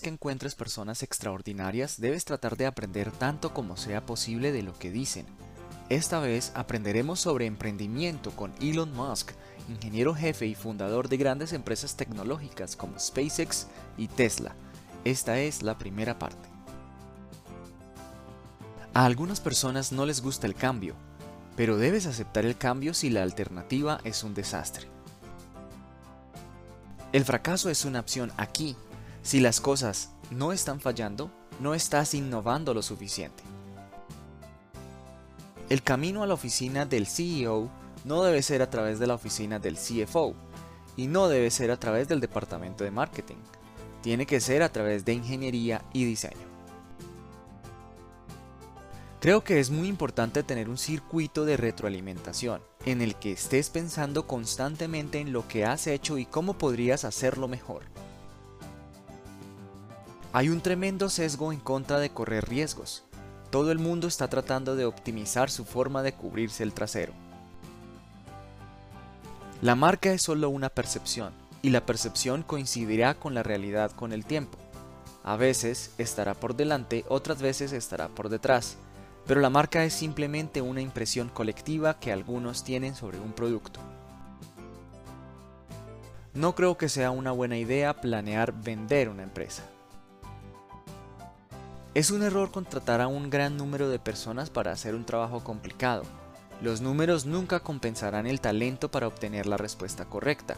que encuentres personas extraordinarias, debes tratar de aprender tanto como sea posible de lo que dicen. Esta vez aprenderemos sobre emprendimiento con Elon Musk, ingeniero jefe y fundador de grandes empresas tecnológicas como SpaceX y Tesla. Esta es la primera parte. A algunas personas no les gusta el cambio, pero debes aceptar el cambio si la alternativa es un desastre. El fracaso es una opción aquí. Si las cosas no están fallando, no estás innovando lo suficiente. El camino a la oficina del CEO no debe ser a través de la oficina del CFO y no debe ser a través del departamento de marketing. Tiene que ser a través de ingeniería y diseño. Creo que es muy importante tener un circuito de retroalimentación en el que estés pensando constantemente en lo que has hecho y cómo podrías hacerlo mejor. Hay un tremendo sesgo en contra de correr riesgos. Todo el mundo está tratando de optimizar su forma de cubrirse el trasero. La marca es solo una percepción, y la percepción coincidirá con la realidad con el tiempo. A veces estará por delante, otras veces estará por detrás, pero la marca es simplemente una impresión colectiva que algunos tienen sobre un producto. No creo que sea una buena idea planear vender una empresa. Es un error contratar a un gran número de personas para hacer un trabajo complicado. Los números nunca compensarán el talento para obtener la respuesta correcta.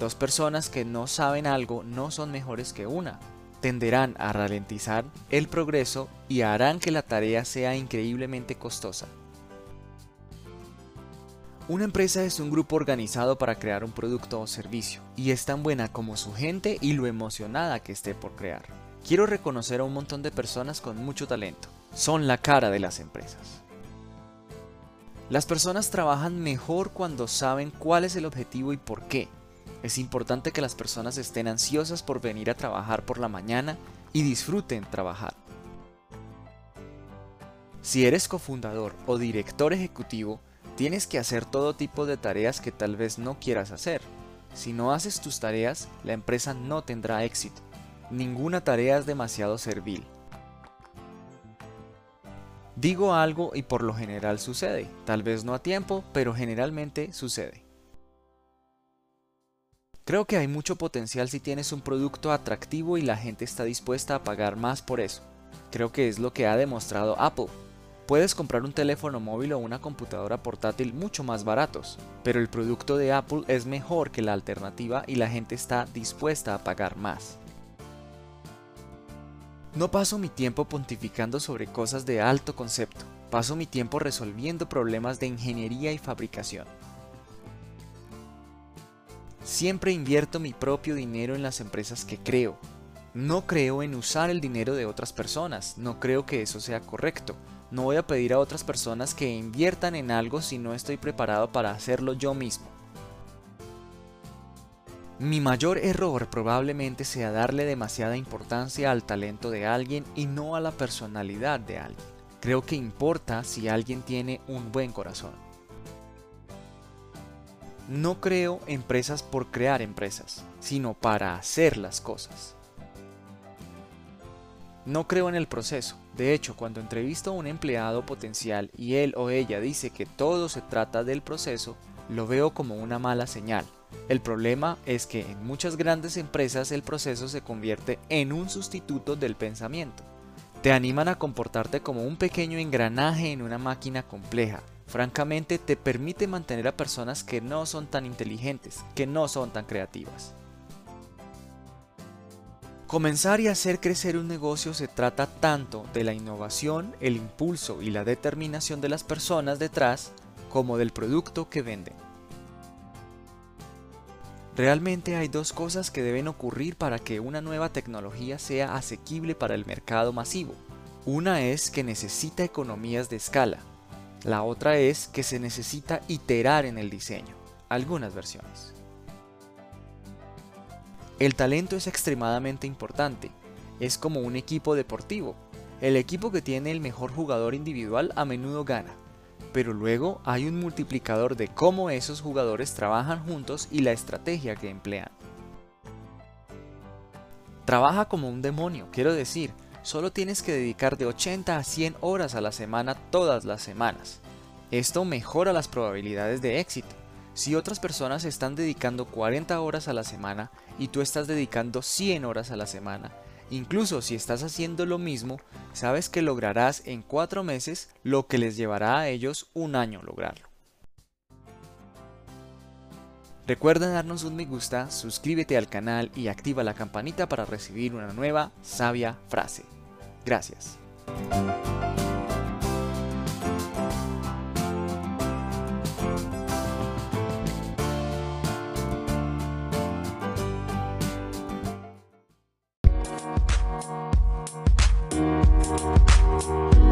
Dos personas que no saben algo no son mejores que una, tenderán a ralentizar el progreso y harán que la tarea sea increíblemente costosa. Una empresa es un grupo organizado para crear un producto o servicio, y es tan buena como su gente y lo emocionada que esté por crear. Quiero reconocer a un montón de personas con mucho talento. Son la cara de las empresas. Las personas trabajan mejor cuando saben cuál es el objetivo y por qué, es importante que las personas estén ansiosas por venir a trabajar por la mañana y disfruten trabajar. Si eres cofundador o director ejecutivo, tienes que hacer todo tipo de tareas que tal vez no quieras hacer. Si no haces tus tareas, la empresa no tendrá éxito. Ninguna tarea es demasiado servil. Digo algo y por lo general sucede, tal vez no a tiempo, pero generalmente sucede. Creo que hay mucho potencial si tienes un producto atractivo y la gente está dispuesta a pagar más por eso. Creo que es lo que ha demostrado Apple. Puedes comprar un teléfono móvil o una computadora portátil mucho más baratos, pero el producto de Apple es mejor que la alternativa y la gente está dispuesta a pagar más. No paso mi tiempo pontificando sobre cosas de alto concepto, paso mi tiempo resolviendo problemas de ingeniería y fabricación. Siempre invierto mi propio dinero en las empresas que creo. No creo en usar el dinero de otras personas, no creo que eso sea correcto. No voy a pedir a otras personas que inviertan en algo si no estoy preparado para hacerlo yo mismo. Mi mayor error probablemente sea darle demasiada importancia al talento de alguien y no a la personalidad de alguien. Creo que importa si alguien tiene un buen corazón. No creo empresas por crear empresas, sino para hacer las cosas. No creo en el proceso. De hecho, cuando entrevisto a un empleado potencial y él o ella dice que todo se trata del proceso, lo veo como una mala señal. El problema es que en muchas grandes empresas el proceso se convierte en un sustituto del pensamiento. Te animan a comportarte como un pequeño engranaje en una máquina compleja, francamente te permite mantener a personas que no son tan inteligentes, que no son tan creativas. Comenzar y hacer crecer un negocio se trata tanto de la innovación, el impulso y la determinación de las personas detrás como del producto que venden. Realmente hay dos cosas que deben ocurrir para que una nueva tecnología sea asequible para el mercado masivo. Una es que necesita economías de escala, la otra es que se necesita iterar en el diseño, algunas versiones. El talento es extremadamente importante, es como un equipo deportivo. El equipo que tiene el mejor jugador individual a menudo gana, pero luego hay un multiplicador de cómo esos jugadores trabajan juntos y la estrategia que emplean. Trabaja como un demonio, quiero decir, solo tienes que dedicar de 80 a 100 horas a la semana todas las semanas. Esto mejora las probabilidades de éxito. Si otras personas están dedicando 40 horas a la semana y tú estás dedicando 100 horas a la semana, incluso si estás haciendo lo mismo, sabes que lograrás en 4 meses lo que les llevará a ellos un año lograrlo. Recuerda darnos un me gusta, suscríbete al canal y activa la campanita para recibir una nueva sabia frase. Gracias. Thank you.